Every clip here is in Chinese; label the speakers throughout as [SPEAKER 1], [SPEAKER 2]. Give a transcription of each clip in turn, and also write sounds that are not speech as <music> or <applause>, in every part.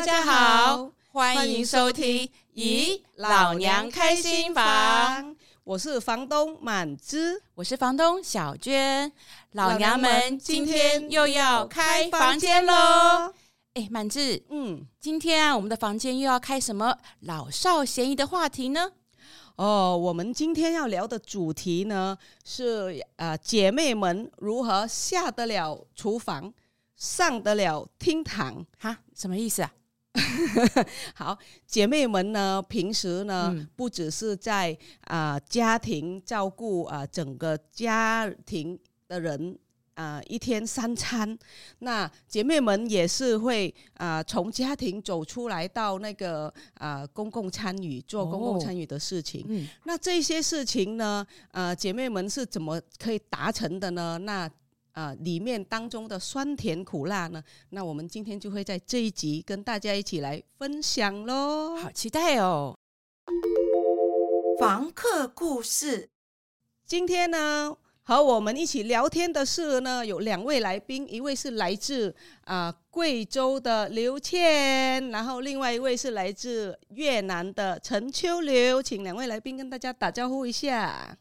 [SPEAKER 1] 大家好，欢迎收听《咦，老娘开心房》。
[SPEAKER 2] 我是房东满枝，
[SPEAKER 1] 我是房东小娟。老娘们今天又要开房间喽！哎，满枝，嗯，今天啊，我们的房间又要开什么老少咸宜的话题呢？
[SPEAKER 2] 哦，我们今天要聊的主题呢是啊、呃，姐妹们如何下得了厨房，上得了厅堂？
[SPEAKER 1] 哈，什么意思啊？<laughs>
[SPEAKER 2] 好，姐妹们呢，平时呢，嗯、不只是在啊、呃、家庭照顾啊、呃、整个家庭的人啊、呃，一天三餐，那姐妹们也是会啊、呃、从家庭走出来到那个啊、呃、公共参与做公共参与的事情。哦嗯、那这些事情呢，呃，姐妹们是怎么可以达成的呢？那啊，里面当中的酸甜苦辣呢？那我们今天就会在这一集跟大家一起来分享喽，
[SPEAKER 1] 好期待哦！
[SPEAKER 3] 房客故事，
[SPEAKER 2] 今天呢和我们一起聊天的是呢有两位来宾，一位是来自啊贵州的刘倩，然后另外一位是来自越南的陈秋柳，请两位来宾跟大家打招呼一下。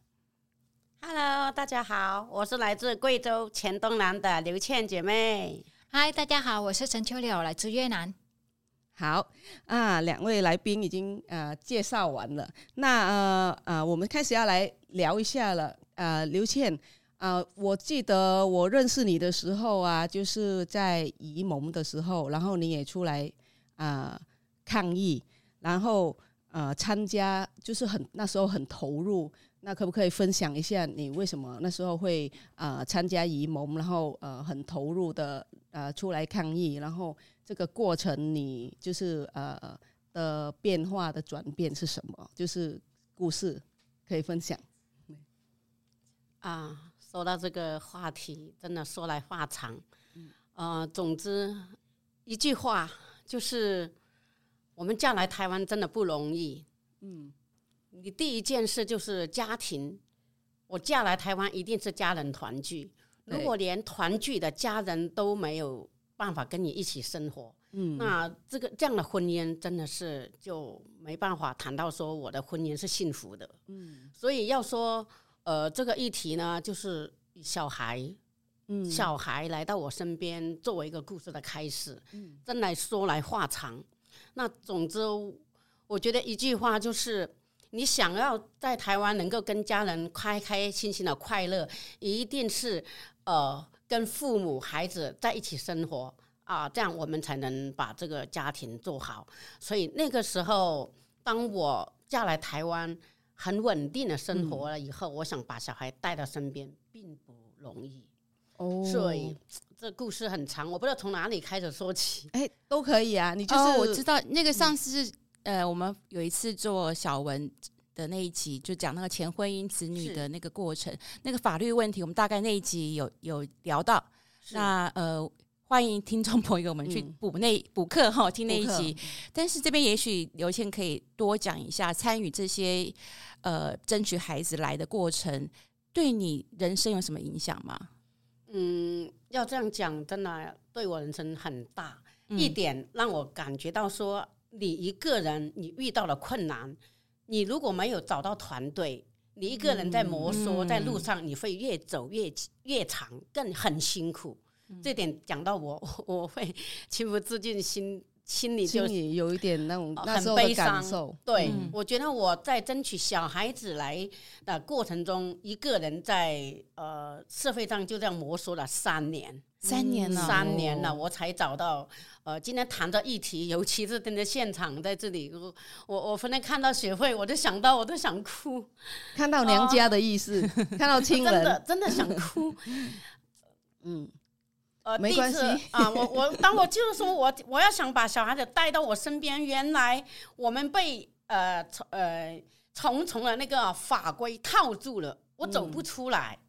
[SPEAKER 4] Hello，大家好，我是来自贵州黔东南的刘倩姐妹。
[SPEAKER 5] Hi，大家好，我是陈秋柳，来自越南。
[SPEAKER 2] 好啊，两位来宾已经呃介绍完了，那呃呃，我们开始要来聊一下了。呃，刘倩啊、呃，我记得我认识你的时候啊，就是在沂蒙的时候，然后你也出来啊、呃、抗议，然后呃参加，就是很那时候很投入。那可不可以分享一下你为什么那时候会啊、呃、参加移盟，然后呃很投入的呃出来抗议，然后这个过程你就是呃的变化的转变是什么？就是故事可以分享。
[SPEAKER 4] 啊，说到这个话题，真的说来话长。嗯，呃，总之一句话就是，我们嫁来台湾真的不容易。嗯。你第一件事就是家庭，我嫁来台湾一定是家人团聚。如果连团聚的家人都没有办法跟你一起生活，嗯，那这个这样的婚姻真的是就没办法谈到说我的婚姻是幸福的，嗯。所以要说呃这个议题呢，就是小孩，嗯，小孩来到我身边作为一个故事的开始，嗯，真来说来话长。那总之，我觉得一句话就是。你想要在台湾能够跟家人开开心心的快乐，一定是呃跟父母孩子在一起生活啊，这样我们才能把这个家庭做好。所以那个时候，当我嫁来台湾，很稳定的生活了以后，嗯、我想把小孩带到身边，并不容易。哦，所以这故事很长，我不知道从哪里开始说起。
[SPEAKER 2] 哎，都可以啊，你就是、
[SPEAKER 1] 哦、我知道那个上次。嗯呃，我们有一次做小文的那一集，就讲那个前婚姻子女的那个过程，那个法律问题，我们大概那一集有有聊到。那呃，欢迎听众朋友们去补那补课哈，听那一集。但是这边也许刘倩可以多讲一下，参与这些呃争取孩子来的过程，对你人生有什么影响吗？
[SPEAKER 4] 嗯，要这样讲，真的对我人生很大、嗯、一点，让我感觉到说。你一个人，你遇到了困难，你如果没有找到团队，你一个人在摩挲，在路上，你会越走越越长，更很辛苦。这点讲到我，<laughs> 我会情不自禁心。心里就
[SPEAKER 2] 有一点那种
[SPEAKER 4] 很悲伤。对，我觉得我在争取小孩子来的过程中，一个人在呃社会上就这样摸索了三年，
[SPEAKER 1] 三年了，
[SPEAKER 4] 三年了，我才找到呃今天谈的议题，尤其是跟着现场在这里，我我我反正看到学会，我就想到我都想哭，
[SPEAKER 2] 看到娘家的意思，<laughs> 看到亲人，
[SPEAKER 4] 真的真的想哭，<laughs> 嗯。呃，没关系。啊，我我当我就是说我我要想把小孩子带到我身边，原来我们被呃重呃重重的那个法规套住了，我走不出来。嗯，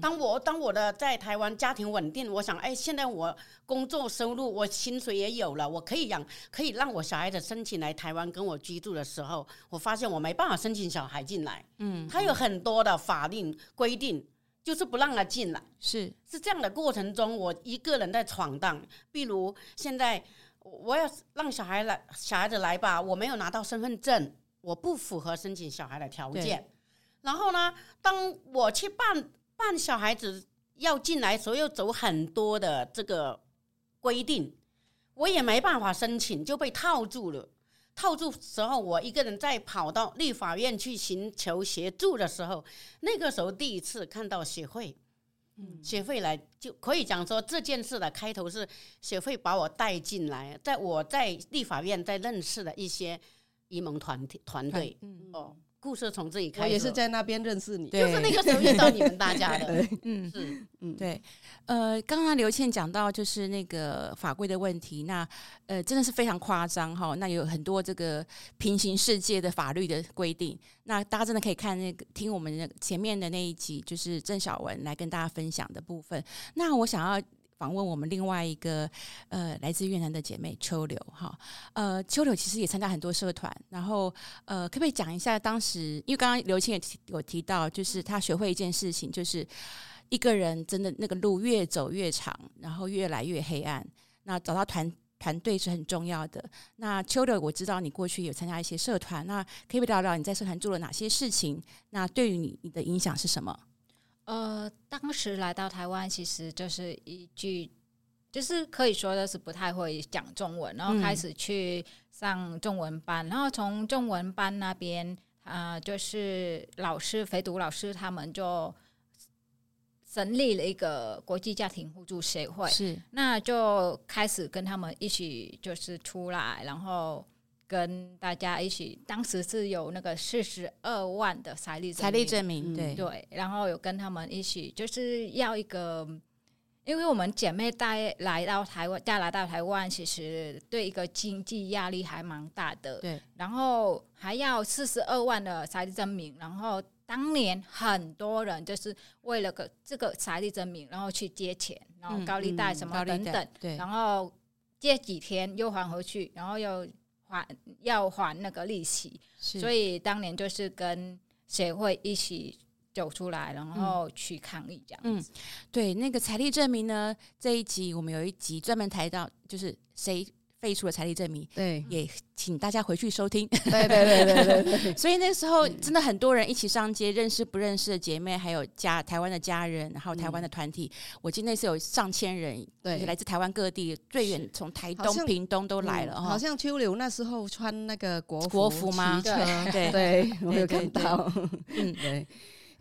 [SPEAKER 4] 当我当我的在台湾家庭稳定，我想哎，现在我工作收入，我薪水也有了，我可以养，可以让我小孩子申请来台湾跟我居住的时候，我发现我没办法申请小孩进来。嗯，他有很多的法令规定。就是不让他进来，
[SPEAKER 1] 是
[SPEAKER 4] 是这样的过程中，我一个人在闯荡。比如现在，我要让小孩来，小孩子来吧，我没有拿到身份证，我不符合申请小孩的条件。然后呢，当我去办办小孩子要进来的时候，又走很多的这个规定，我也没办法申请，就被套住了。套住时候，我一个人在跑到立法院去寻求协助的时候，那个时候第一次看到协会，嗯，协会来就可以讲说这件事的开头是协会把我带进来，在我在立法院在认识的一些移盟团体团队，嗯哦。故事从这里开始，
[SPEAKER 2] 我也是在那边认识你，
[SPEAKER 4] 就是那个时候遇到你们大家的。<laughs>
[SPEAKER 1] 嗯，是，嗯，对。呃，刚刚刘倩讲到就是那个法规的问题，那呃真的是非常夸张哈。那有很多这个平行世界的法律的规定，那大家真的可以看那个听我们的前面的那一集，就是郑晓文来跟大家分享的部分。那我想要。访问我们另外一个呃来自越南的姐妹秋柳哈，呃秋柳其实也参加很多社团，然后呃可不可以讲一下当时，因为刚刚刘青也提有提到，就是她学会一件事情，就是一个人真的那个路越走越长，然后越来越黑暗，那找到团团队是很重要的。那秋柳我知道你过去有参加一些社团，那可以聊聊你在社团做了哪些事情？那对于你你的影响是什么？
[SPEAKER 5] 呃，当时来到台湾，其实就是一句，就是可以说的是不太会讲中文，然后开始去上中文班，嗯、然后从中文班那边，啊、呃，就是老师肥读老师他们就成立了一个国际家庭互助协会，
[SPEAKER 1] 是，
[SPEAKER 5] 那就开始跟他们一起就是出来，然后。跟大家一起，当时是有那个四十二万的财力
[SPEAKER 1] 财力证明，对。
[SPEAKER 5] 对，然后有跟他们一起，就是要一个，因为我们姐妹带来到台湾，带来到台湾，其实对一个经济压力还蛮大的，
[SPEAKER 1] 对，
[SPEAKER 5] 然后还要四十二万的财力证明，然后当年很多人就是为了个这个财力证明，然后去借钱，然后高利贷什么等等，
[SPEAKER 1] 嗯嗯、对，
[SPEAKER 5] 然后借几天又还回去，然后又。还要还那个利息，所以当年就是跟协会一起走出来，然后去抗议这样子。
[SPEAKER 1] 嗯，对，那个财力证明呢，这一集我们有一集专门谈到，就是谁。废除了财力证明，
[SPEAKER 2] 对，
[SPEAKER 1] 也请大家回去收听。
[SPEAKER 2] 对对对对对，对 <laughs>
[SPEAKER 1] 所以那时候真的很多人一起上街，认识不认识的姐妹，还有家台湾的家人，然后台湾的团体。嗯、我记得那次有上千人，对，来自台湾各地，最远从台东、屏东都来了。
[SPEAKER 2] 好像秋柳那时候穿那个国服
[SPEAKER 1] 国服吗？
[SPEAKER 2] 对对，<laughs> 对，我有看到。<laughs> 嗯，对。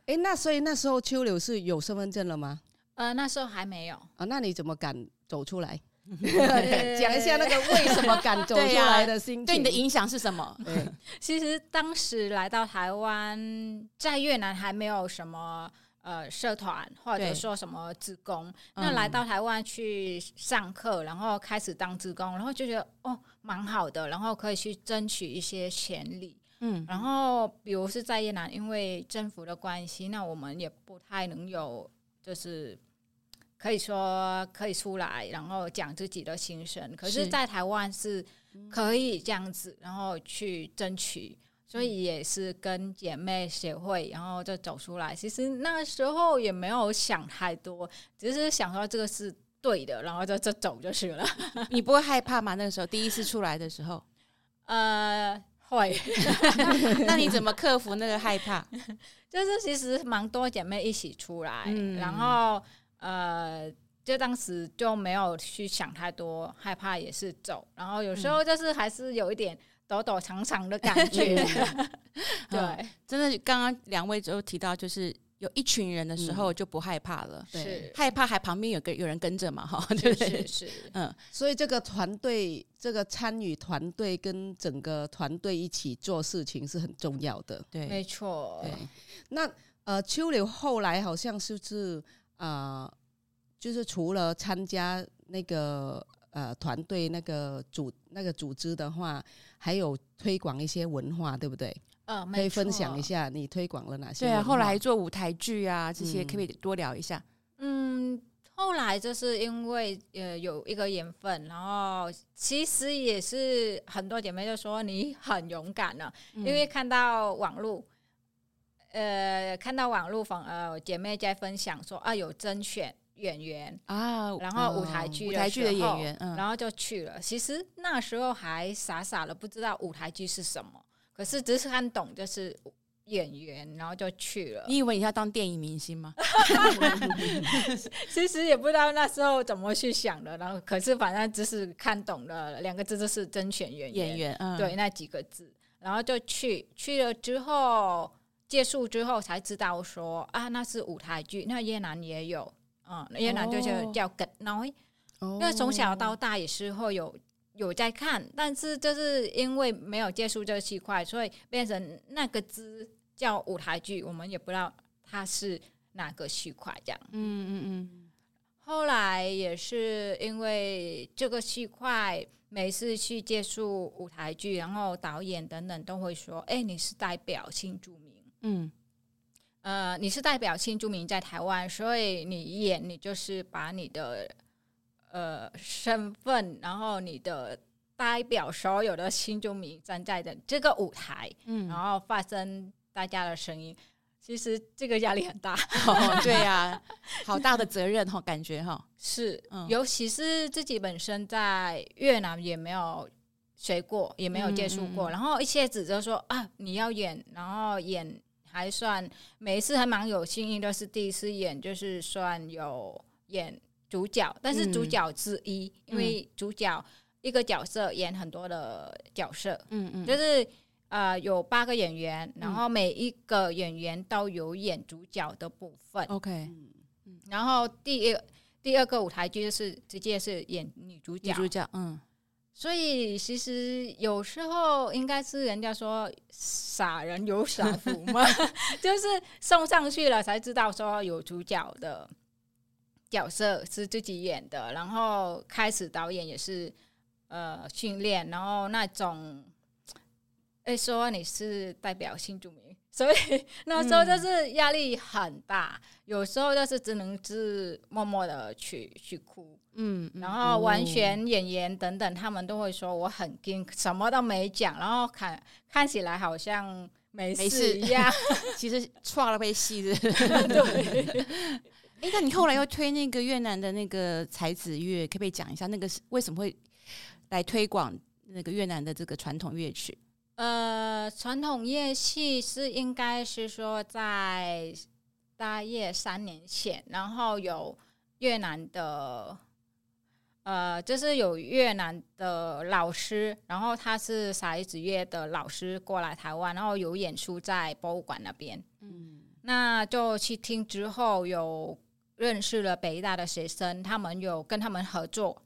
[SPEAKER 2] 哎，那所以那时候秋柳是有身份证了吗？
[SPEAKER 5] 呃，那时候还没有。
[SPEAKER 2] 啊，那你怎么敢走出来？<laughs> 讲一下那个为什么敢走出来的心情，
[SPEAKER 1] 对，啊、你的影响是什么？<laughs>
[SPEAKER 5] 其实当时来到台湾，在越南还没有什么呃社团或者说什么职工，那来到台湾去上课，然后开始当职工，然后就觉得哦蛮好的，然后可以去争取一些权利。嗯，然后比如是在越南，因为政府的关系，那我们也不太能有就是。可以说可以出来，然后讲自己的心声。可是，在台湾是可以这样子，然后去争取，所以也是跟姐妹协会，然后就走出来。其实那时候也没有想太多，只是想说这个是对的，然后就就走就是了。<laughs>
[SPEAKER 1] 你不会害怕吗？那个时候第一次出来的时候，
[SPEAKER 5] 呃，会。
[SPEAKER 1] 那你怎么克服那个害怕？
[SPEAKER 5] 就是其实蛮多姐妹一起出来，嗯、然后。呃，就当时就没有去想太多，害怕也是走，然后有时候就是还是有一点躲躲藏藏的感觉。<laughs> 对，
[SPEAKER 1] 嗯、真的，刚刚两位都提到，就是有一群人的时候就不害怕了，
[SPEAKER 5] 嗯、对，
[SPEAKER 1] 害怕还旁边有个有人跟着嘛，哈，
[SPEAKER 5] 对不对？是，
[SPEAKER 2] 嗯，所以这个团队，这个参与团队跟整个团队一起做事情是很重要的，
[SPEAKER 1] 对，
[SPEAKER 5] 没错。
[SPEAKER 2] 对，那呃，秋柳后来好像是不是？啊、呃，就是除了参加那个呃团队那个组那个组织的话，还有推广一些文化，对不对？
[SPEAKER 5] 嗯、呃，
[SPEAKER 2] 可以分享一下你推广了哪些？
[SPEAKER 1] 对啊，后来还做舞台剧啊，这些可不可以多聊一下？
[SPEAKER 5] 嗯，后来就是因为呃有一个缘分，然后其实也是很多姐妹就说你很勇敢了，嗯、因为看到网络。呃，看到网络房呃姐妹在分享说啊，有甄选演员
[SPEAKER 1] 啊，
[SPEAKER 5] 然后舞台剧、
[SPEAKER 1] 舞台剧的演员，嗯，
[SPEAKER 5] 然后就去了。其实那时候还傻傻的不知道舞台剧是什么，可是只是看懂就是演员，然后就去了。
[SPEAKER 1] 你以为你要当电影明星吗？<laughs> <laughs>
[SPEAKER 5] 其实也不知道那时候怎么去想的，然后可是反正只是看懂了两个字，就是甄选演员，
[SPEAKER 1] 演员，嗯，
[SPEAKER 5] 对那几个字，然后就去去了之后。结束之后才知道说啊，那是舞台剧，那越南也有，嗯，越南就是叫 nói，因为从小到大也是会有有在看，但是就是因为没有接触这个区块，所以变成那个字叫舞台剧，我们也不知道它是哪个区块这样。嗯嗯嗯。后来也是因为这个区块，每次去接触舞台剧，然后导演等等都会说：“哎，你是代表新住民。”嗯，呃，你是代表新住民在台湾，所以你演你就是把你的呃身份，然后你的代表所有的新住民站在的这个舞台，嗯，然后发声大家的声音，其实这个压力很大，<laughs>
[SPEAKER 1] 哦、对呀、啊，好大的责任哈，感觉哈。
[SPEAKER 5] 是，嗯、尤其是自己本身在越南也没有学过，也没有接触过，嗯、然后一些指责说啊，你要演，然后演。还算每一次还蛮有幸运，都是第一次演，就是算有演主角，但是主角之一，嗯、因为主角一个角色演很多的角色，嗯嗯，就是呃有八个演员，然后每一个演员都有演主角的部分
[SPEAKER 1] ，OK，
[SPEAKER 5] 嗯，然后第二第二个舞台剧就是直接是演女主角，
[SPEAKER 1] 女主角，嗯。
[SPEAKER 5] 所以其实有时候应该是人家说傻人有傻福嘛，<laughs> 就是送上去了才知道说有主角的角色是自己演的，然后开始导演也是呃训练，然后那种哎说你是代表新著名。所以 <laughs> 那时候就是压力很大，嗯、有时候就是只能是默默的去去哭，嗯，然后完全演员等等，他们都会说我很惊，什么都没讲，然后看看起来好像没事一样，<laughs>
[SPEAKER 1] 其实错了被戏的。<laughs> 对，<laughs> 哎，那你后来又推那个越南的那个才子乐，可不可以讲一下那个是为什么会来推广那个越南的这个传统乐曲？
[SPEAKER 5] 呃，传统乐器是应该是说在大约三年前，然后有越南的，呃，就是有越南的老师，然后他是骰子乐的老师过来台湾，然后有演出在博物馆那边。嗯，那就去听之后，有认识了北大的学生，他们有跟他们合作，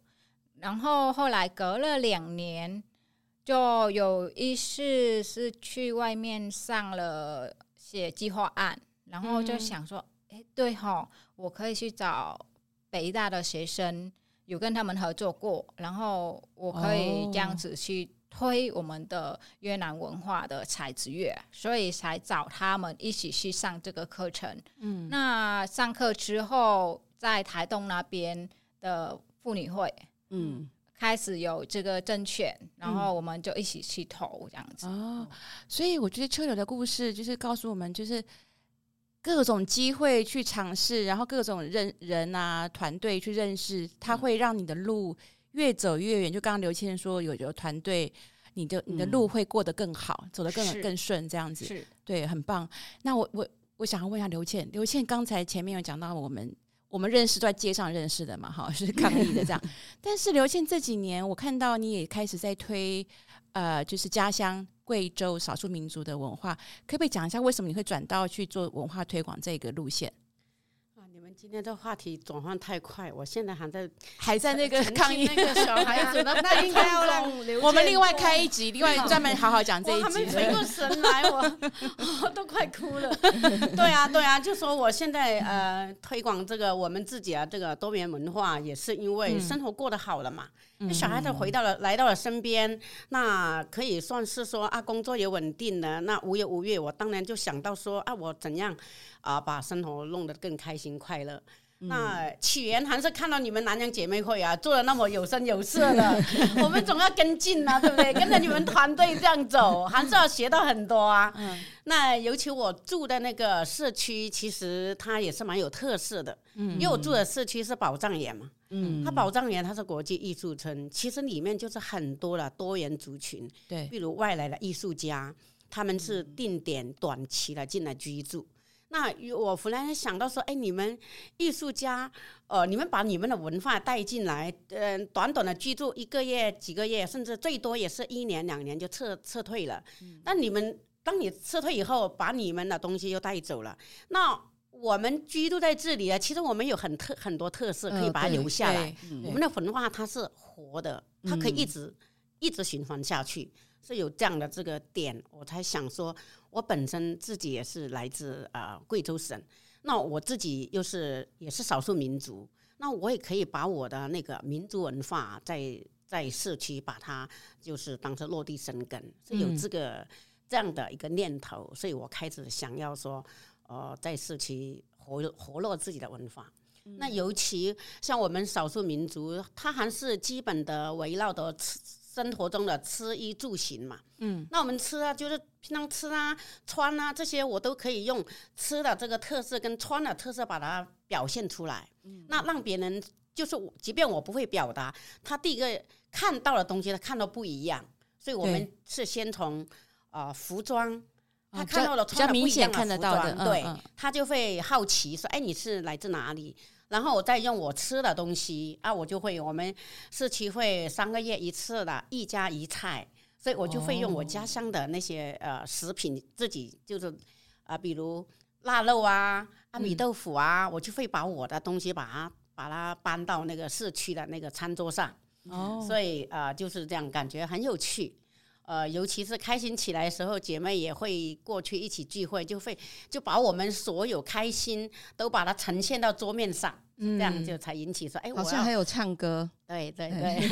[SPEAKER 5] 然后后来隔了两年。就有一次是去外面上了写计划案，然后就想说，哎、嗯，对哈，我可以去找北大的学生，有跟他们合作过，然后我可以这样子去推我们的越南文化的骰子乐，所以才找他们一起去上这个课程。嗯，那上课之后，在台东那边的妇女会，嗯。开始有这个证券，然后我们就一起去投这样子。
[SPEAKER 1] 嗯、哦，所以我觉得车柳的故事就是告诉我们，就是各种机会去尝试，然后各种认人啊团队去认识，它会让你的路越走越远。就刚刚刘倩说，有有团队，你的你的路会过得更好，走得更更顺，这样子是对，很棒。那我我我想要问一下刘倩，刘倩刚才前面有讲到我们。我们认识都在街上认识的嘛，哈，是抗议的这样。<laughs> 但是刘倩这几年，我看到你也开始在推，呃，就是家乡贵州少数民族的文化，可不可以讲一下为什么你会转到去做文化推广这个路线？
[SPEAKER 4] 啊，你们今天的话题转换太快，我现在还在 <laughs>
[SPEAKER 1] 还在那个抗议
[SPEAKER 4] 那个小孩子的，<laughs> 那应该要让
[SPEAKER 1] 我们另外开一集，另外专门好好讲这一集。我还没
[SPEAKER 4] 回过 <laughs> 神来，我我都快哭了。对啊，对啊，就说我现在呃推广这个我们自己啊这个多元文化，也是因为生活过得好了嘛。嗯、那小孩子回到了来到了身边，那可以算是说啊工作也稳定了，那无忧无虑，我当然就想到说啊我怎样。啊，把生活弄得更开心快乐。那起源还是看到你们南洋姐妹会啊，做的那么有声有色的，<laughs> 我们总要跟进啊，对不对？跟着你们团队这样走，还是要学到很多啊。嗯、那尤其我住的那个社区，其实它也是蛮有特色的。嗯，因为我住的社区是宝藏岩嘛。嗯，它宝藏岩它是国际艺术村，其实里面就是很多的多元族群。对，比如外来的艺术家，他们是定点短期的进来居住。那我忽然想到说，哎，你们艺术家，呃，你们把你们的文化带进来，嗯、呃，短短的居住一个月、几个月，甚至最多也是一年、两年就撤撤退了。那、嗯、你们当你撤退以后，把你们的东西又带走了，那我们居住在这里啊，其实我们有很特很多特色可以把它留下来。呃、我们的文化它是活的，它可以一直、嗯、一直循环下去，是有这样的这个点，我才想说。我本身自己也是来自呃贵州省，那我自己又是也是少数民族，那我也可以把我的那个民族文化在在社区把它就是当成落地生根，是有这个这样的一个念头，所以我开始想要说，呃，在社区活活络自己的文化。那尤其像我们少数民族，它还是基本的围绕的生活中的吃衣住行嘛，嗯，那我们吃啊，就是平常吃啊、穿啊这些，我都可以用吃的这个特色跟穿的特色把它表现出来。嗯，那让别人就是，即便我不会表达，他第一个看到的东西，他看到不一样。所以我们是先从啊、呃、服装，他看到了穿的不一样的服装，对，他就会好奇说：“哎，你是来自哪里？”然后我再用我吃的东西啊，我就会我们社区会三个月一次的一家一菜，所以我就会用我家乡的那些呃食品，自己就是啊、呃，比如腊肉啊、啊米豆腐啊，我就会把我的东西把它把它搬到那个市区的那个餐桌上。哦，所以啊、呃、就是这样，感觉很有趣。呃，尤其是开心起来的时候，姐妹也会过去一起聚会，就会就把我们所有开心都把它呈现到桌面上，嗯、这样就才引起说，哎，
[SPEAKER 2] 好像还有唱歌，
[SPEAKER 4] 对对对。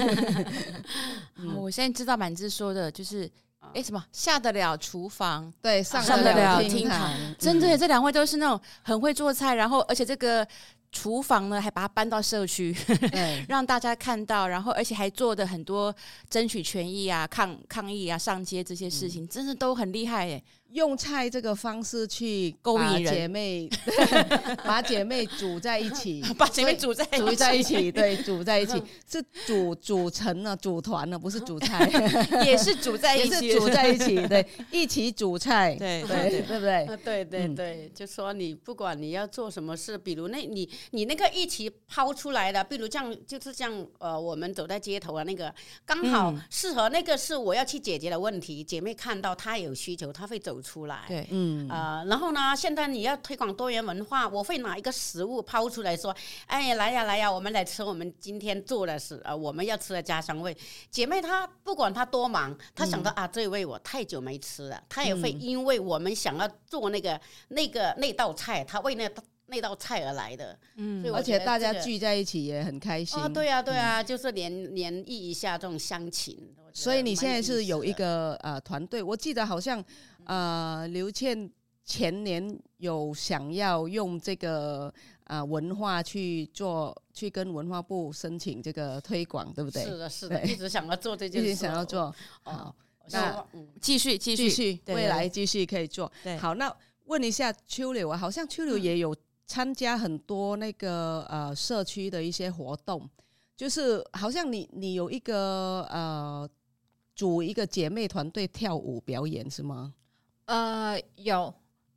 [SPEAKER 4] <laughs>
[SPEAKER 1] 我现在知道满枝说的就是，哎，什么下得了厨房，
[SPEAKER 2] 对，上
[SPEAKER 1] 上得了厅堂，真的，这两位都是那种很会做菜，然后而且这个。厨房呢，还把它搬到社区，<laughs> 对让大家看到，然后而且还做的很多争取权益啊、抗抗议啊、上街这些事情，嗯、真的都很厉害耶。
[SPEAKER 2] 用菜这个方式去勾引姐妹，<laughs> 把姐妹煮在一起，<laughs>
[SPEAKER 1] 把姐妹煮在
[SPEAKER 2] 组在一起，对，煮在一起。是组组成了组团了，不是煮菜，<laughs>
[SPEAKER 1] 也是煮在一起，
[SPEAKER 2] 煮在一起，对，一起煮菜，对对对。不对？
[SPEAKER 4] 对对对，就说你不管你要做什么事，比如那你你那个一起抛出来的，比如这样就是这样，呃，我们走在街头啊，那个刚好适合那个是我要去解决的问题，姐妹看到她有需求，她会走。出来，对，嗯，呃，然后呢，现在你要推广多元文化，我会拿一个食物抛出来说，哎，来呀来呀，我们来吃我们今天做的是呃我们要吃的家乡味。姐妹她不管她多忙，她想到、嗯、啊，这一位我太久没吃了，她也会因为我们想要做那个那个那道菜，她为那那道菜而来的。嗯，
[SPEAKER 2] 而且大家聚在一起也很开心。
[SPEAKER 4] 啊，对啊对呀，就是联联谊一下这种乡情。
[SPEAKER 2] 所以你现在是有一个呃团队，我记得好像。呃，刘倩前年有想要用这个呃文化去做，去跟文化部申请这个推广，对不对？
[SPEAKER 4] 是的，是的，一直想要做这件
[SPEAKER 2] 事，一直想要做。好，那
[SPEAKER 1] 继续继续
[SPEAKER 2] 继续，未来继续可以做。对好，那问一下秋柳啊，好像秋柳也有参加很多那个呃社区的一些活动，就是好像你你有一个呃组一个姐妹团队跳舞表演是吗？
[SPEAKER 5] 呃，有，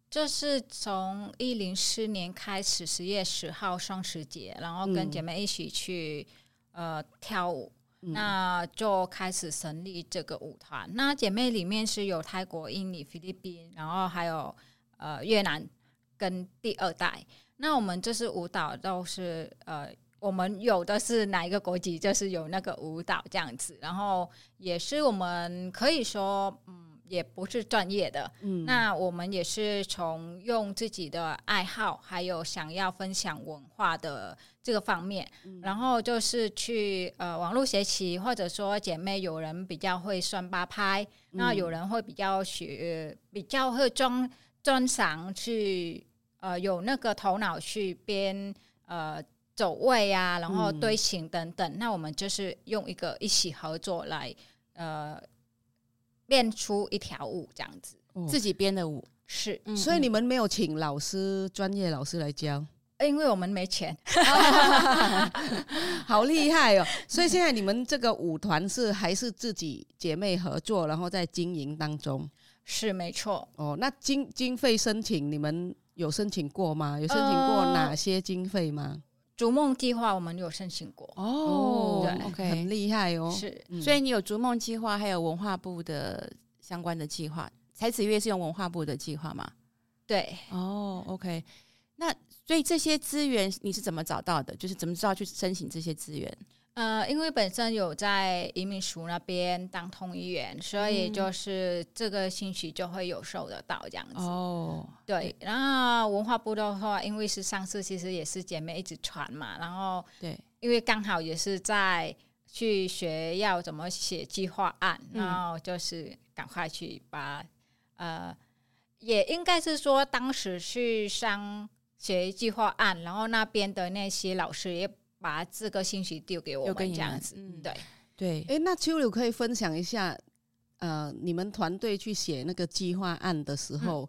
[SPEAKER 5] 就是从一零四年开始，十月十号双十节，然后跟姐妹一起去、嗯、呃跳舞，嗯、那就开始成立这个舞团。那姐妹里面是有泰国、印尼、菲律宾，然后还有呃越南跟第二代。那我们这是舞蹈都是呃，我们有的是哪一个国籍，就是有那个舞蹈这样子，然后也是我们可以说嗯。也不是专业的，嗯，那我们也是从用自己的爱好，还有想要分享文化的这个方面，嗯、然后就是去呃网络学习，或者说姐妹有人比较会算八拍，嗯、那有人会比较学，比较会专专长去呃有那个头脑去编呃走位啊，然后队形等等，嗯、那我们就是用一个一起合作来呃练出一条舞这样子，
[SPEAKER 1] 哦、自己编的舞
[SPEAKER 5] 是，
[SPEAKER 2] 嗯、所以你们没有请老师专业老师来教。
[SPEAKER 5] 因为我们没钱，<laughs>
[SPEAKER 2] 好厉害哦！所以现在你们这个舞团是还是自己姐妹合作，然后在经营当中，
[SPEAKER 5] 是没错
[SPEAKER 2] 哦。那经经费申请，你们有申请过吗？有申请过哪些经费吗？呃、
[SPEAKER 5] 逐梦计划我们有申请过
[SPEAKER 1] 哦，
[SPEAKER 5] 对
[SPEAKER 1] ，OK，
[SPEAKER 2] 很厉害哦。
[SPEAKER 5] 是，
[SPEAKER 2] 嗯、
[SPEAKER 1] 所以你有逐梦计划，还有文化部的相关的计划。才子月是用文化部的计划吗？
[SPEAKER 5] 对，
[SPEAKER 1] 哦，OK，那。所以这些资源你是怎么找到的？就是怎么知道去申请这些资源？
[SPEAKER 5] 呃，因为本身有在移民署那边当通译员，所以就是这个星期就会有收得到这样子。
[SPEAKER 1] 哦，
[SPEAKER 5] 对。然后文化部的话，因为是上次其实也是姐妹一直传嘛，然后
[SPEAKER 1] 对，
[SPEAKER 5] 因为刚好也是在去学要怎么写计划案，
[SPEAKER 1] 嗯、
[SPEAKER 5] 然后就是赶快去把呃，也应该是说当时去上。写计划案，然后那边的那些老师也把这个信息丢给我们，这样子，
[SPEAKER 1] 嗯、
[SPEAKER 5] 对
[SPEAKER 1] 对。
[SPEAKER 2] 哎，那秋柳可以分享一下，呃，你们团队去写那个计划案的时候，嗯、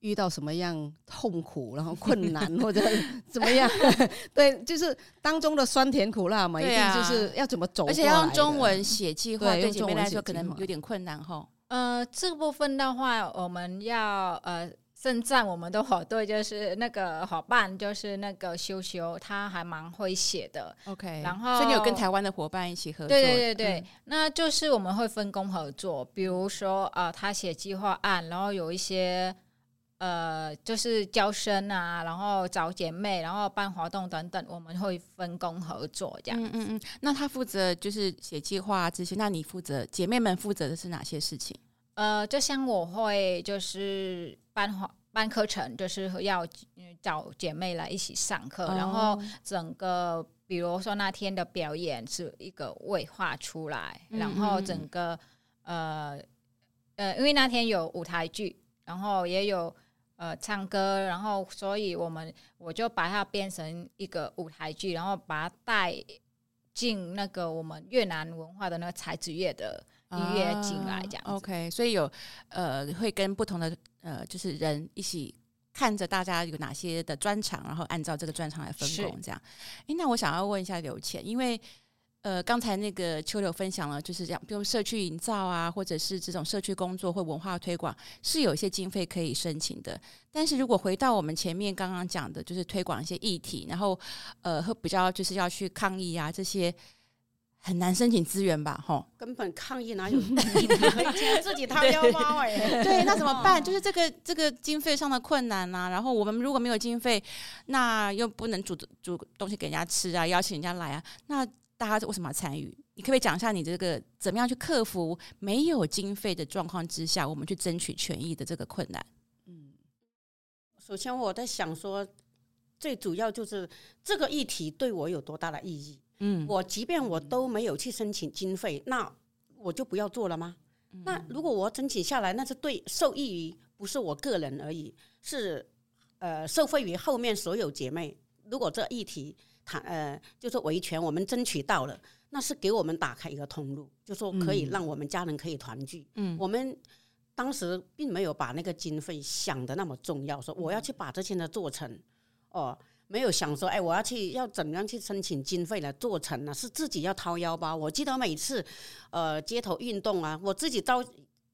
[SPEAKER 2] 遇到什么样痛苦，然后困难或者怎么样？<laughs> 对，就是当中的酸甜苦辣嘛，一定就是要怎么走，
[SPEAKER 1] 而且要用中文写计划，对姐妹来说可能有点困难哈。
[SPEAKER 5] 呃，这部分的话，我们要呃。现在我们的火队就是那个伙伴，就是那个修修，他还蛮会写的。
[SPEAKER 1] OK，
[SPEAKER 5] 然后
[SPEAKER 1] 所以你有跟台湾的伙伴一起合作？
[SPEAKER 5] 对对对对，嗯、那就是我们会分工合作。比如说，呃，他写计划案，然后有一些呃，就是招生啊，然后找姐妹，然后办活动等等，我们会分工合作这样。嗯嗯嗯。
[SPEAKER 1] 那他负责就是写计划这些，那你负责姐妹们负责的是哪些事情？
[SPEAKER 5] 呃，就像我会就是办办课程，就是要找姐妹来一起上课，哦、然后整个比如说那天的表演是一个绘画出来，嗯、然后整个呃呃，因为那天有舞台剧，然后也有呃唱歌，然后所以我们我就把它变成一个舞台剧，然后把它带进那个我们越南文化的那个才子乐的。音乐进来这样、
[SPEAKER 1] 啊、OK，所以有呃会跟不同的呃就是人一起看着大家有哪些的专长，然后按照这个专长来分工这样。诶，那我想要问一下刘倩，因为呃刚才那个秋柳分享了，就是这样，比如社区营造啊，或者是这种社区工作或文化推广，是有一些经费可以申请的。但是如果回到我们前面刚刚讲的，就是推广一些议题，然后呃会比较就是要去抗议啊这些。很难申请资源吧？吼，
[SPEAKER 4] 根本抗议哪有？<laughs> 自己掏腰包哎。
[SPEAKER 1] 对，那怎么办？就是这个这个经费上的困难呐、啊。然后我们如果没有经费，那又不能煮煮东西给人家吃啊，邀请人家来啊，那大家为什么要参与？你可不可以讲一下你这个怎么样去克服没有经费的状况之下，我们去争取权益的这个困难？
[SPEAKER 4] 嗯，首先我在想说，最主要就是这个议题对我有多大的意义？嗯，我即便我都没有去申请经费，那我就不要做了吗？嗯、那如果我申请下来，那是对受益于不是我个人而已，是呃受惠于后面所有姐妹。如果这议题谈呃就是维权，我们争取到了，那是给我们打开一个通路，就说可以让我们家人可以团聚。嗯，我们当时并没有把那个经费想的那么重要，说我要去把这些呢做成哦。没有想说，哎，我要去要怎样去申请经费来做成呢？是自己要掏腰包。我记得每次，呃，街头运动啊，我自己招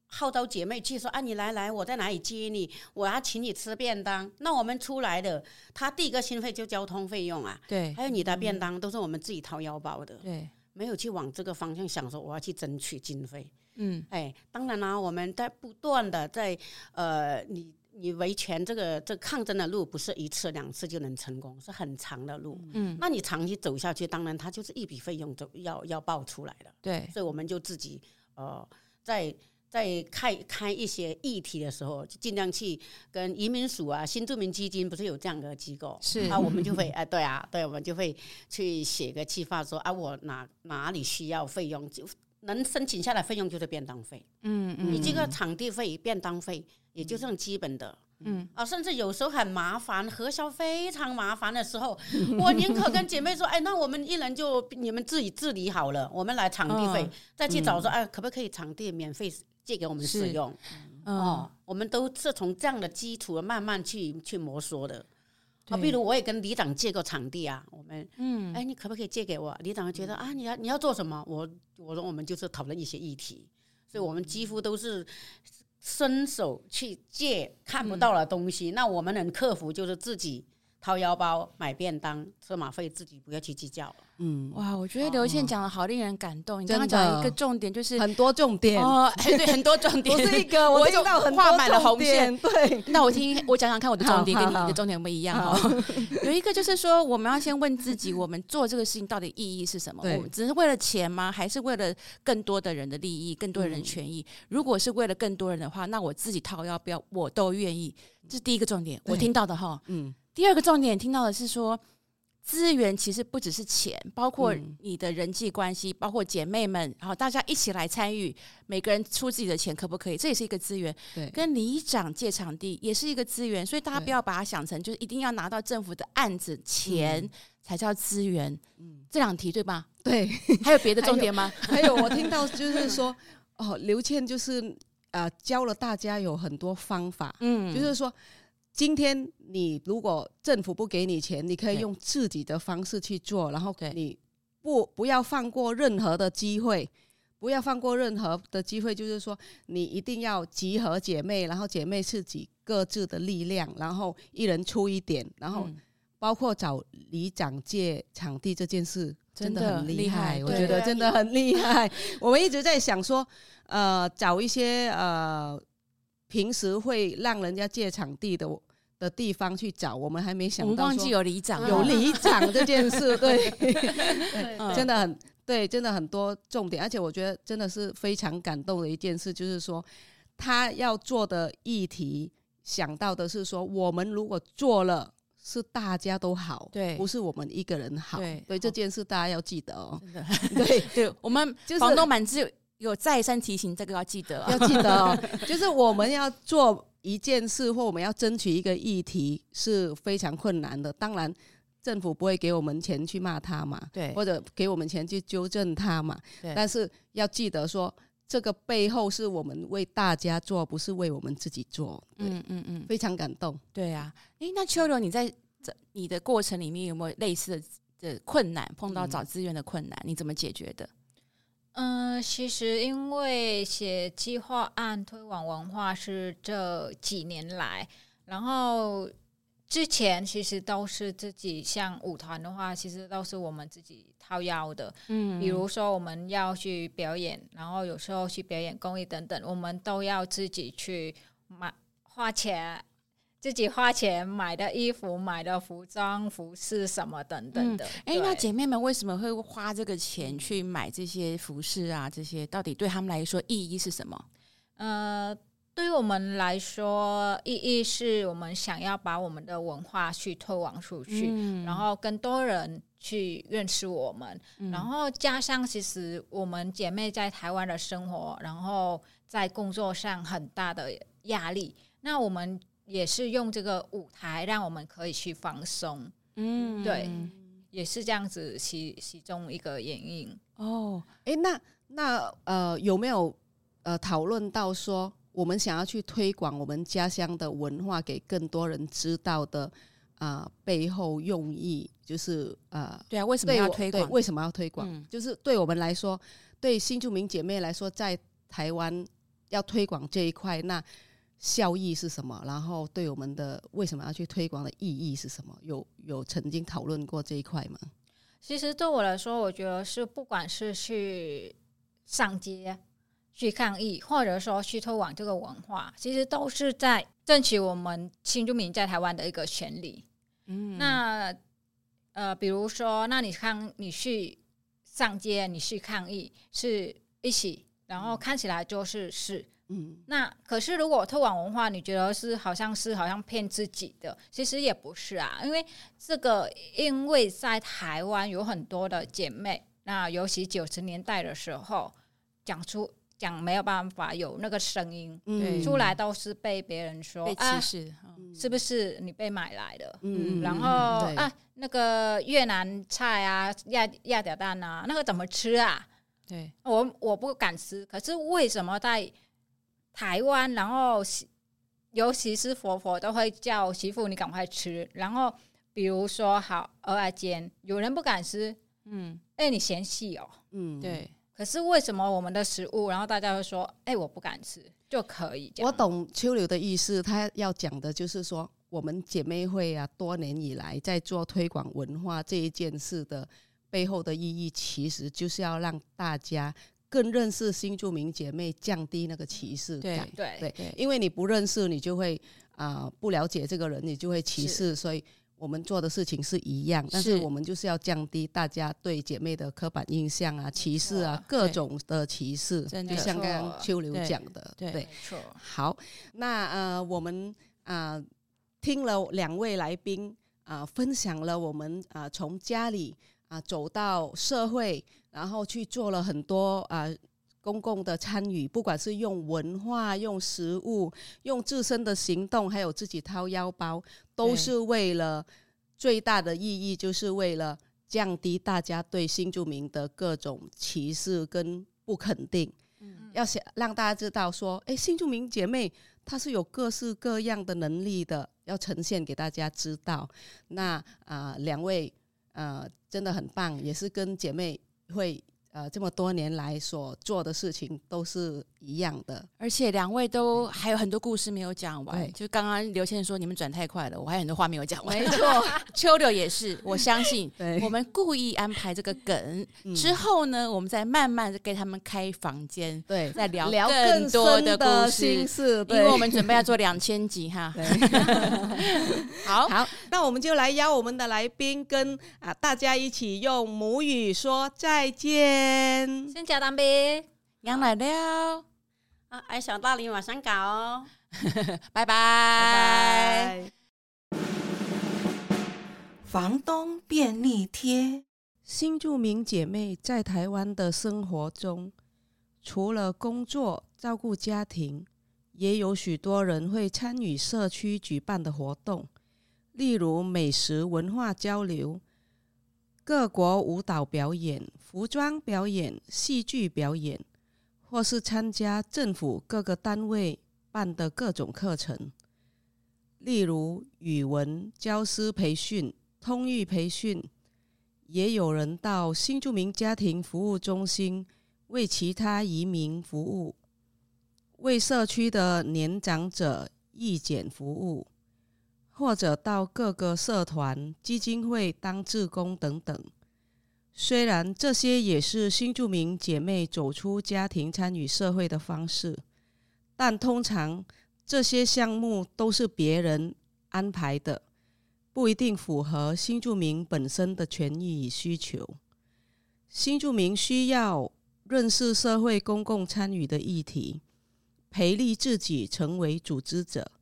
[SPEAKER 4] 号召姐妹去说，啊，你来来，我在哪里接你？我要请你吃便当。那我们出来的，他第一个心费就交通费用啊，
[SPEAKER 1] 对，
[SPEAKER 4] 还有你的便当、嗯、都是我们自己掏腰包的，
[SPEAKER 1] 对，
[SPEAKER 4] 没有去往这个方向想说我要去争取经费。
[SPEAKER 1] 嗯，
[SPEAKER 4] 哎，当然啦，我们在不断的在呃你。你维权这个这个、抗争的路不是一次两次就能成功，是很长的路。嗯，那你长期走下去，当然它就是一笔费用就要要报出来的。
[SPEAKER 1] 对，
[SPEAKER 4] 所以我们就自己呃，在在开开一些议题的时候，就尽量去跟移民署啊、新住民基金不是有这样的机构，
[SPEAKER 1] 是
[SPEAKER 4] 啊，我们就会哎、呃，对啊，对，我们就会去写个计划说啊，我哪哪里需要费用就。能申请下来费用就是便当费，嗯嗯，你这个场地费、便当费，也就这种基本的，嗯啊，甚至有时候很麻烦，核销非常麻烦的时候，我宁可跟姐妹说，<laughs> 哎，那我们一人就你们自己治理好了，我们来场地费，哦、再去找说，哎，可不可以场地免费借给我们使用？哦，我们都是从这样的基础慢慢去去摸索的。啊，比如我也跟李长借过场地啊，我们，嗯，哎，你可不可以借给我？李长觉得啊，你要你要做什么？我我说我们就是讨论一些议题，所以我们几乎都是伸手去借看不到的东西。嗯、那我们能克服，就是自己掏腰包买便当，车马费自己不要去计较。
[SPEAKER 1] 嗯，哇，我觉得刘倩讲的好令人感动。你刚刚讲一个重点，就是
[SPEAKER 2] 很多重点
[SPEAKER 1] 哦，<laughs> 对，很多重点，
[SPEAKER 2] 不是一个，我听到很多
[SPEAKER 1] 画满了红线。
[SPEAKER 2] 对，
[SPEAKER 1] 那我听我讲讲看，我的重点跟你的重点不一样哦。<laughs> 有一个就是说，我们要先问自己，我们做这个事情到底意义是什么？我们只是为了钱吗？还是为了更多的人的利益，更多的人权益？如果是为了更多人的话，那我自己掏腰包，我都愿意。这是第一个重点，我听到的哈。嗯。第二个重点听到的是说。资源其实不只是钱，包括你的人际关系，嗯、包括姐妹们，然后大家一起来参与，每个人出自己的钱，可不可以？这也是一个资源。对，跟里长借场地也是一个资源，所以大家不要把它想成就是一定要拿到政府的案子钱才叫资源。嗯，这两题对吧？
[SPEAKER 2] 对，<laughs>
[SPEAKER 1] 还有别的重点吗？
[SPEAKER 2] 还有，还有我听到就是说，<laughs> 哦，刘倩就是呃教了大家有很多方法，嗯，就是说。今天你如果政府不给你钱，你可以用自己的方式去做，然后你不不要放过任何的机会，不要放过任何的机会，就是说你一定要集合姐妹，然后姐妹自己各自的力量，然后一人出一点，然后包括找里长借场地这件事真的很厉害，我觉得真的很厉害。我们一直在想说，呃，找一些呃。平时会让人家借场地的的地方去找，我们还没想到。
[SPEAKER 1] 忘记有里长，
[SPEAKER 2] 有里长这件事，<laughs> <laughs> 对，真的很对，真的很多重点，而且我觉得真的是非常感动的一件事，就是说他要做的议题，想到的是说，我们如果做了，是大家都好，对，不是我们一个人好，对，对这件事大家要记得哦。<laughs>
[SPEAKER 1] 对对，我们就是房东满志。有再三提醒，这个要记得，<laughs>
[SPEAKER 2] 要记得哦。就是我们要做一件事，或我们要争取一个议题，是非常困难的。当然，政府不会给我们钱去骂他嘛，对，或者给我们钱去纠正他嘛，对。但是要记得说，这个背后是我们为大家做，不是为我们自己做。嗯嗯嗯，非常感动。
[SPEAKER 1] 对啊，诶，那秋柔，你在这你的过程里面有没有类似的的困难？碰到找资源的困难，嗯、你怎么解决的？
[SPEAKER 5] 嗯，其实因为写计划案推广文化是这几年来，然后之前其实都是自己，像舞团的话，其实都是我们自己掏腰的。嗯，比如说我们要去表演，然后有时候去表演公益等等，我们都要自己去买花钱。自己花钱买的衣服、买的服装、服饰什么等等的。哎、
[SPEAKER 1] 嗯，那姐妹们为什么会花这个钱去买这些服饰啊？这些到底对他们来说意义是什么？
[SPEAKER 5] 呃，对于我们来说，意义是我们想要把我们的文化去推广出去，嗯、然后更多人去认识我们。嗯、然后加上，其实我们姐妹在台湾的生活，然后在工作上很大的压力，那我们。也是用这个舞台让我们可以去放松，嗯，对，也是这样子其其中一个原因
[SPEAKER 2] 哦。哎，那那呃有没有呃讨论到说我们想要去推广我们家乡的文化给更多人知道的啊、呃、背后用意就是啊、呃、
[SPEAKER 1] 对啊，为什么要推广？
[SPEAKER 2] 为什么要推广？嗯、就是对我们来说，对新住民姐妹来说，在台湾要推广这一块那。效益是什么？然后对我们的为什么要去推广的意义是什么？有有曾经讨论过这一块吗？
[SPEAKER 5] 其实对我来说，我觉得是不管是去上街去抗议，或者说去推广这个文化，其实都是在争取我们新住民在台湾的一个权利。嗯，那呃，比如说，那你看你去上街，你去抗议，是一起，然后看起来就是是。嗯，那可是如果推广文化，你觉得是好像是好像骗自己的，其实也不是啊，因为这个因为在台湾有很多的姐妹，那尤其九十年代的时候讲出讲没有办法有那个声音，
[SPEAKER 1] 嗯
[SPEAKER 5] 出来都是被别人说
[SPEAKER 1] 被歧视，
[SPEAKER 5] 啊，是不是你被买来的？
[SPEAKER 2] 嗯，
[SPEAKER 5] 然后啊，那个越南菜啊，鸭鸭脚蛋啊，那个怎么吃啊？
[SPEAKER 1] 对，
[SPEAKER 5] 我我不敢吃，可是为什么在台湾，然后尤其是婆婆都会叫媳妇你赶快吃，然后比如说好蚵仔煎，有人不敢吃，嗯，哎，你嫌弃哦，
[SPEAKER 2] 嗯，
[SPEAKER 1] 对。
[SPEAKER 5] 可是为什么我们的食物，然后大家会说，哎，我不敢吃就可以？
[SPEAKER 2] 我懂秋柳的意思，他要讲的就是说，我们姐妹会啊，多年以来在做推广文化这一件事的背后的意义，其实就是要让大家更认识新住民姐妹，降低那个歧视感。
[SPEAKER 5] 对
[SPEAKER 2] 对对，因为你不认识，你就会啊、呃、不了解这个人，你就会歧视，所以。我们做的事情是一样，但是我们就是要降低大家对姐妹的刻板印象啊、歧视啊、各种的歧视，就像刚刚秋柳讲的，对，
[SPEAKER 5] 没错。
[SPEAKER 2] 好，那呃，我们啊、呃、听了两位来宾啊、呃、分享了我们啊、呃、从家里啊、呃、走到社会，然后去做了很多啊。呃公共的参与，不管是用文化、用食物、用自身的行动，还有自己掏腰包，都是为了最大的意义，就是为了降低大家对新住民的各种歧视跟不肯定。嗯，要想让大家知道说，诶，新住民姐妹她是有各式各样的能力的，要呈现给大家知道。那啊、呃，两位啊、呃，真的很棒，也是跟姐妹会。呃，这么多年来所做的事情都是一样的，
[SPEAKER 1] 而且两位都还有很多故事没有讲完。就刚刚刘先生说你们转太快了，我还有很多话没有讲完。<laughs>
[SPEAKER 2] 没错，
[SPEAKER 1] 秋柳也是，我相信。<laughs> 对我们故意安排这个梗对 <laughs> 之后呢，我们再慢慢的给他们开房间，对，再聊聊更多的故事。
[SPEAKER 2] 是，
[SPEAKER 1] 因为我们准备要做两千集哈。对好
[SPEAKER 2] 好，那我们就来邀我们的来宾跟啊大家一起用母语说再见。
[SPEAKER 5] 先。讲当兵，
[SPEAKER 1] 羊来了
[SPEAKER 4] 啊！爱小大林晚上搞哦，
[SPEAKER 1] 拜拜拜拜。
[SPEAKER 3] 房东便利贴，
[SPEAKER 2] 新住民姐妹在台湾的生活中，除了工作照顾家庭，也有许多人会参与社区举办的活动，例如美食文化交流。各国舞蹈表演、服装表演、戏剧表演，或是参加政府各个单位办的各种课程，例如语文教师培训、通译培训，也有人到新住民家庭服务中心为其他移民服务，为社区的年长者义剪服务。或者到各个社团、基金会当志工等等。虽然这些也是新住民姐妹走出家庭、参与社会的方式，但通常这些项目都是别人安排的，不一定符合新住民本身的权益与需求。新住民需要认识社会公共参与的议题，培力自己成为组织者。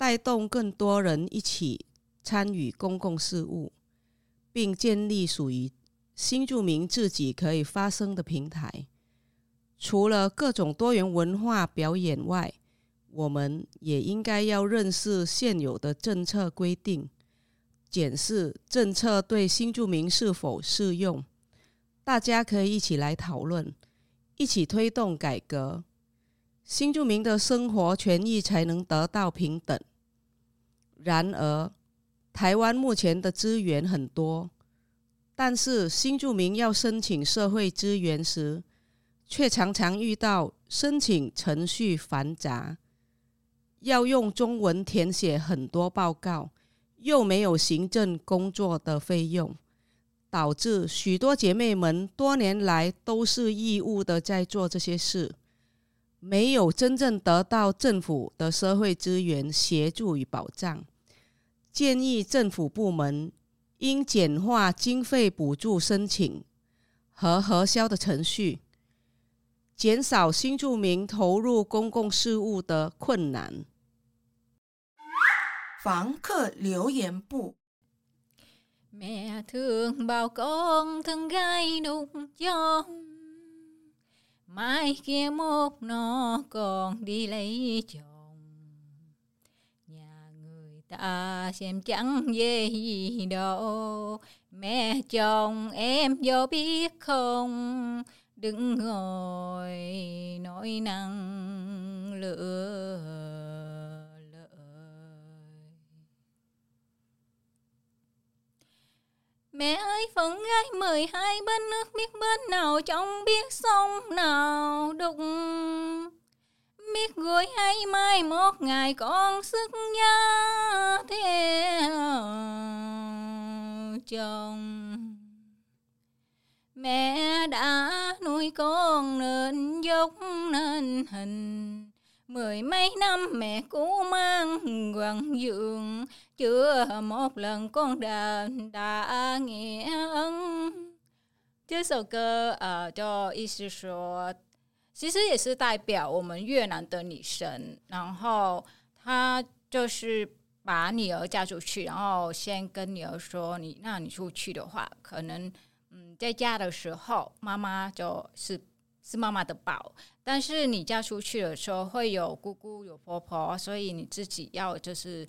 [SPEAKER 2] 带动更多人一起参与公共事务，并建立属于新住民自己可以发声的平台。除了各种多元文化表演外，我们也应该要认识现有的政策规定，检视政策对新住民是否适用。大家可以一起来讨论，一起推动改革，新住民的生活权益才能得到平等。然而，台湾目前的资源很多，但是新住民要申请社会资源时，却常常遇到申请程序繁杂，要用中文填写很多报告，又没有行政工作的费用，导致许多姐妹们多年来都是义务的在做这些事，没有真正得到政府的社会资源协助与保障。建议政府部门应简化经费补助申请和核销的程序，减少新住民投入公共事务的困难。
[SPEAKER 3] 房客留言簿。
[SPEAKER 5] Mai kia một nó còn đi lấy chồng. Nhà người ta xem chẳng về gì đâu. Mẹ chồng em vô biết không? Đừng ngồi nói năng lửa. Mẹ ơi phận gái mười hai bên nước biết bên nào trong biết sông nào đục. Biết gửi hay mai một ngày con sức nhớ theo chồng. Mẹ đã nuôi con nên dốc nên hình. Mười mấy năm mẹ cũ mang quần giường chưa một lần con đã đã nghĩa ân。这首歌呃，就意思说，其实也是代表我们越南的女生。然后她就是把女儿嫁出去，然后先跟女儿说：“你，那你出去的话，可能嗯，在家的时候，妈妈就是是妈妈的宝。但是你嫁出去的时候，会有姑姑有婆婆，所以你自己要就是。”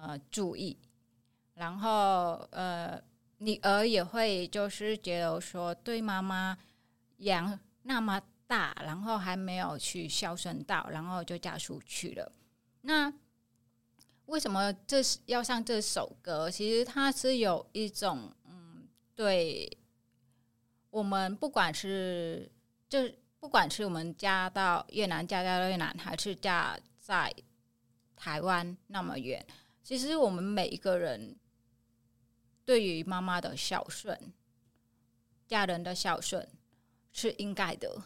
[SPEAKER 5] 呃，注意，然后呃，女儿也会就是觉得说，对妈妈养那么大，然后还没有去孝顺到，然后就嫁出去了。那为什么这是要上这首歌？其实它是有一种嗯，对我们不管是就不管是我们嫁到越南，嫁到越南，还是嫁在台湾那么远。其实我们每一个人对于妈妈的孝顺、家人的孝顺是应该的。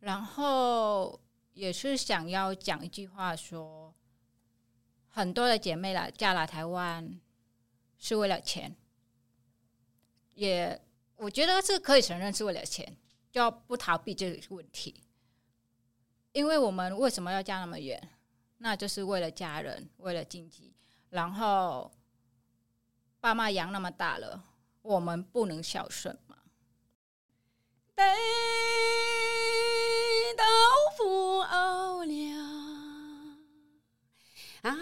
[SPEAKER 5] 然后也是想要讲一句话说，很多的姐妹来嫁来台湾是为了钱，也我觉得是可以承认是为了钱，要不逃避这个问题。因为我们为什么要嫁那么远？那就是为了家人，为了经济。然后，爸妈养那么大了，我们不能孝顺吗？得到父熬了啊。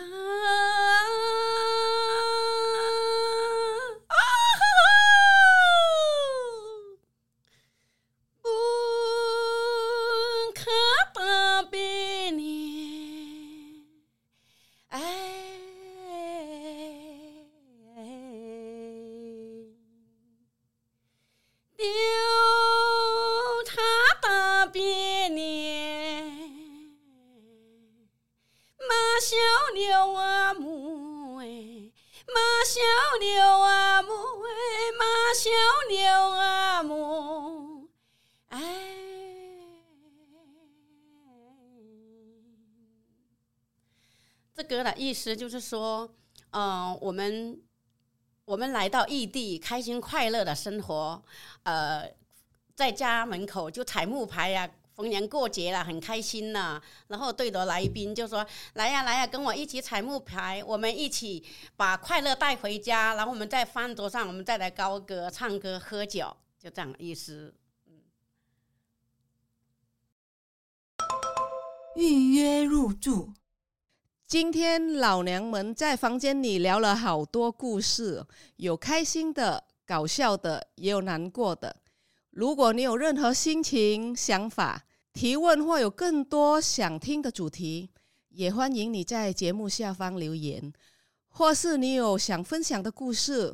[SPEAKER 4] 歌的意思就是说，嗯、呃，我们我们来到异地，开心快乐的生活，呃，在家门口就踩木牌呀、逢年过节了，很开心呐、然后对着来宾就说：“来呀，来呀，跟我一起踩木牌，我们一起把快乐带回家。然后我们在饭桌上，我们再来高歌、唱歌、喝酒，就这样意思。”嗯，
[SPEAKER 3] 预约入住。
[SPEAKER 2] 今天老娘们在房间里聊了好多故事，有开心的、搞笑的，也有难过的。如果你有任何心情、想法、提问，或有更多想听的主题，也欢迎你在节目下方留言。或是你有想分享的故事、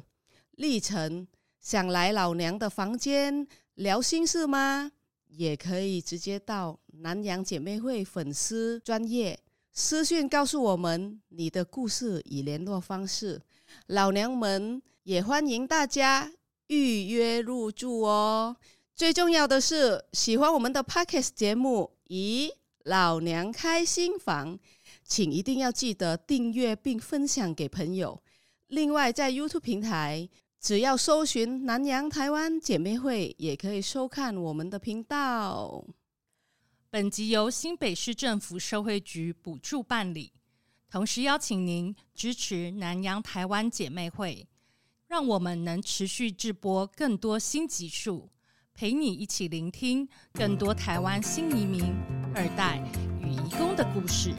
[SPEAKER 2] 历程，想来老娘的房间聊心事吗？也可以直接到南洋姐妹会粉丝专业。私讯告诉我们你的故事与联络方式，老娘们也欢迎大家预约入住哦。最重要的是，喜欢我们的 Podcast 节目，咦，老娘开心房，请一定要记得订阅并分享给朋友。另外，在 YouTube 平台，只要搜寻南洋台湾姐妹会，也可以收看我们的频道。
[SPEAKER 6] 本集由新北市政府社会局补助办理，同时邀请您支持南洋台湾姐妹会，让我们能持续直播更多新集数，陪你一起聆听更多台湾新移民、二代与移工的故事。